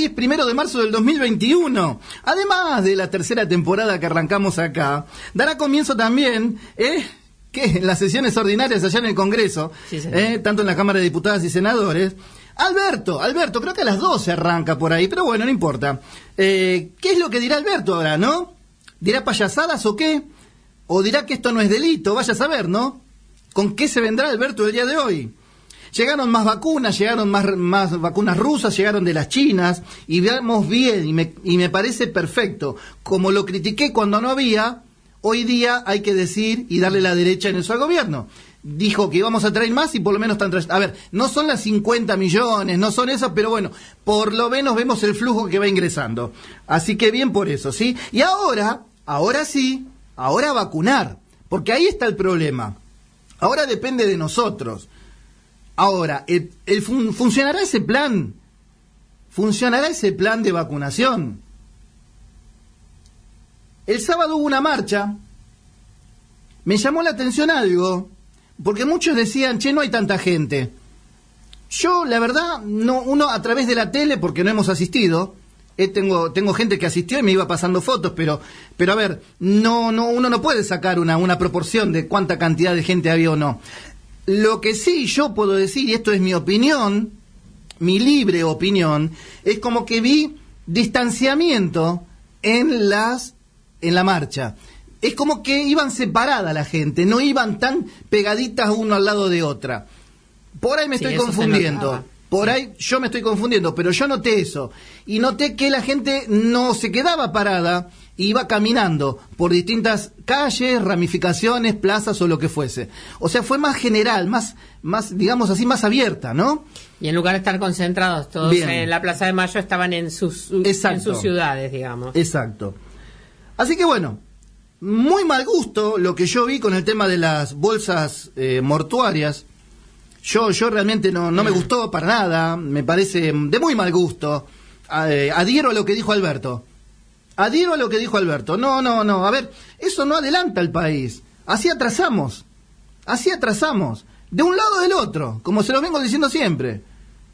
Hoy es primero de marzo del 2021. Además de la tercera temporada que arrancamos acá, dará comienzo también, ¿eh? ¿Qué? Las sesiones ordinarias allá en el Congreso, ¿eh? tanto en la Cámara de Diputadas y Senadores. Alberto, Alberto, creo que a las 12 arranca por ahí, pero bueno, no importa. Eh, ¿Qué es lo que dirá Alberto ahora, no? ¿Dirá payasadas o qué? ¿O dirá que esto no es delito? Vaya a saber, ¿no? ¿Con qué se vendrá Alberto el día de hoy? Llegaron más vacunas, llegaron más, vacunas rusas, llegaron de las chinas, y veamos bien, y me, y me parece perfecto. Como lo critiqué cuando no había, hoy día hay que decir y darle la derecha en eso al gobierno. Dijo que íbamos a traer más y por lo menos están trayendo. A ver, no son las 50 millones, no son esas, pero bueno, por lo menos vemos el flujo que va ingresando. Así que bien por eso, ¿sí? Y ahora, ahora sí, ahora vacunar, porque ahí está el problema. Ahora depende de nosotros. Ahora, ¿funcionará ese plan? ¿Funcionará ese plan de vacunación? El sábado hubo una marcha. Me llamó la atención algo, porque muchos decían, che, no hay tanta gente. Yo, la verdad, no, uno a través de la tele, porque no hemos asistido, eh, tengo, tengo gente que asistió y me iba pasando fotos, pero, pero a ver, no, no, uno no puede sacar una, una proporción de cuánta cantidad de gente había o no. Lo que sí yo puedo decir, y esto es mi opinión, mi libre opinión, es como que vi distanciamiento en las en la marcha. Es como que iban separada la gente, no iban tan pegaditas uno al lado de otra. Por ahí me estoy confundiendo. Por ahí yo me estoy confundiendo, pero yo noté eso. Y noté que la gente no se quedaba parada, iba caminando por distintas calles, ramificaciones, plazas o lo que fuese. O sea, fue más general, más, más digamos así, más abierta, ¿no? Y en lugar de estar concentrados todos en la Plaza de Mayo, estaban en sus, en sus ciudades, digamos. Exacto. Así que bueno, muy mal gusto lo que yo vi con el tema de las bolsas eh, mortuarias yo, yo realmente no, no me gustó para nada, me parece de muy mal gusto. Eh, adhiero a lo que dijo Alberto. Adhiero a lo que dijo Alberto. No, no, no. A ver, eso no adelanta al país. Así atrasamos. Así atrasamos. De un lado o del otro, como se lo vengo diciendo siempre.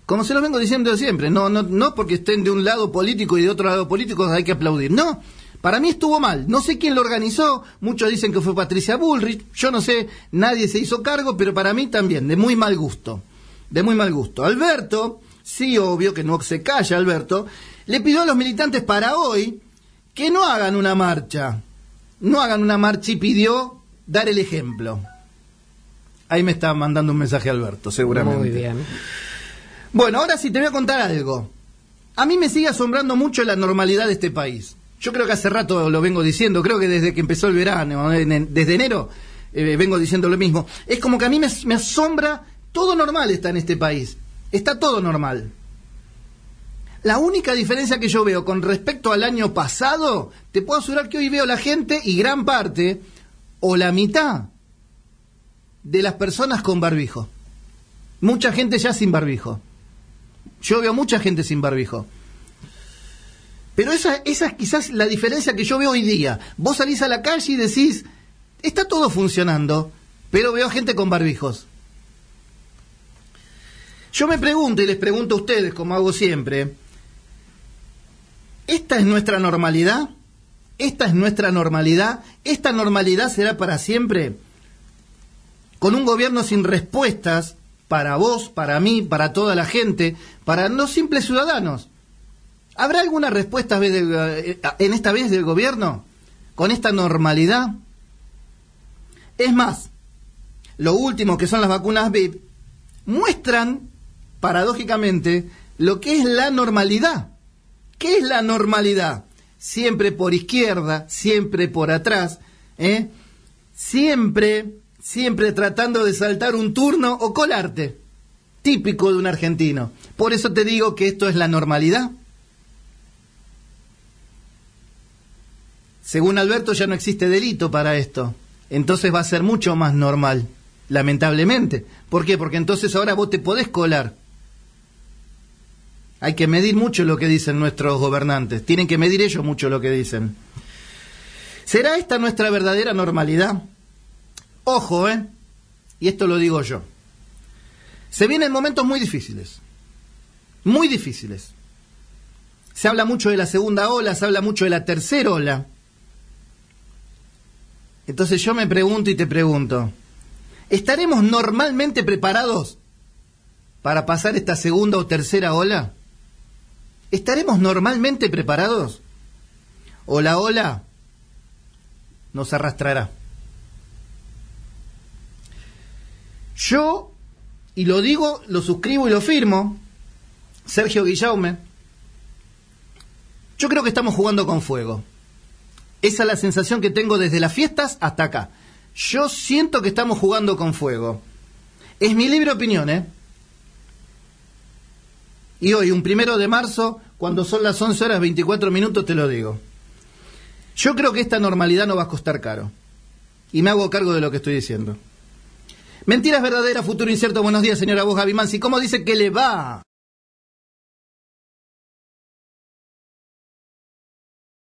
Como se lo vengo diciendo siempre. No, no, no porque estén de un lado político y de otro lado político hay que aplaudir. No. Para mí estuvo mal. No sé quién lo organizó. Muchos dicen que fue Patricia Bullrich. Yo no sé, nadie se hizo cargo, pero para mí también, de muy mal gusto. De muy mal gusto. Alberto, sí, obvio que no se calla Alberto, le pidió a los militantes para hoy que no hagan una marcha. No hagan una marcha y pidió dar el ejemplo. Ahí me está mandando un mensaje Alberto, seguramente. Muy bien. Bueno, ahora sí te voy a contar algo. A mí me sigue asombrando mucho la normalidad de este país. Yo creo que hace rato lo vengo diciendo, creo que desde que empezó el verano, desde enero, eh, vengo diciendo lo mismo. Es como que a mí me, me asombra, todo normal está en este país, está todo normal. La única diferencia que yo veo con respecto al año pasado, te puedo asegurar que hoy veo la gente y gran parte, o la mitad, de las personas con barbijo. Mucha gente ya sin barbijo. Yo veo mucha gente sin barbijo. Pero esa, esa es quizás la diferencia que yo veo hoy día. Vos salís a la calle y decís, está todo funcionando, pero veo gente con barbijos. Yo me pregunto y les pregunto a ustedes, como hago siempre, ¿esta es nuestra normalidad? ¿Esta es nuestra normalidad? ¿Esta normalidad será para siempre? Con un gobierno sin respuestas para vos, para mí, para toda la gente, para no simples ciudadanos. ¿Habrá alguna respuesta eh, en esta vez del gobierno con esta normalidad? Es más, lo último que son las vacunas VIP muestran, paradójicamente, lo que es la normalidad. ¿Qué es la normalidad? Siempre por izquierda, siempre por atrás, ¿eh? siempre, siempre tratando de saltar un turno o colarte, típico de un argentino. Por eso te digo que esto es la normalidad. Según Alberto ya no existe delito para esto. Entonces va a ser mucho más normal, lamentablemente. ¿Por qué? Porque entonces ahora vos te podés colar. Hay que medir mucho lo que dicen nuestros gobernantes. Tienen que medir ellos mucho lo que dicen. ¿Será esta nuestra verdadera normalidad? Ojo, ¿eh? Y esto lo digo yo. Se vienen momentos muy difíciles. Muy difíciles. Se habla mucho de la segunda ola, se habla mucho de la tercera ola. Entonces yo me pregunto y te pregunto, ¿estaremos normalmente preparados para pasar esta segunda o tercera ola? ¿Estaremos normalmente preparados? ¿O la ola nos arrastrará? Yo, y lo digo, lo suscribo y lo firmo, Sergio Guillaume, yo creo que estamos jugando con fuego. Esa es la sensación que tengo desde las fiestas hasta acá. Yo siento que estamos jugando con fuego. Es mi libre opinión, ¿eh? Y hoy, un primero de marzo, cuando son las 11 horas 24 minutos, te lo digo. Yo creo que esta normalidad no va a costar caro. Y me hago cargo de lo que estoy diciendo. Mentiras verdaderas, futuro incierto. Buenos días, señora Voz Gavimansi. ¿Cómo dice que le va?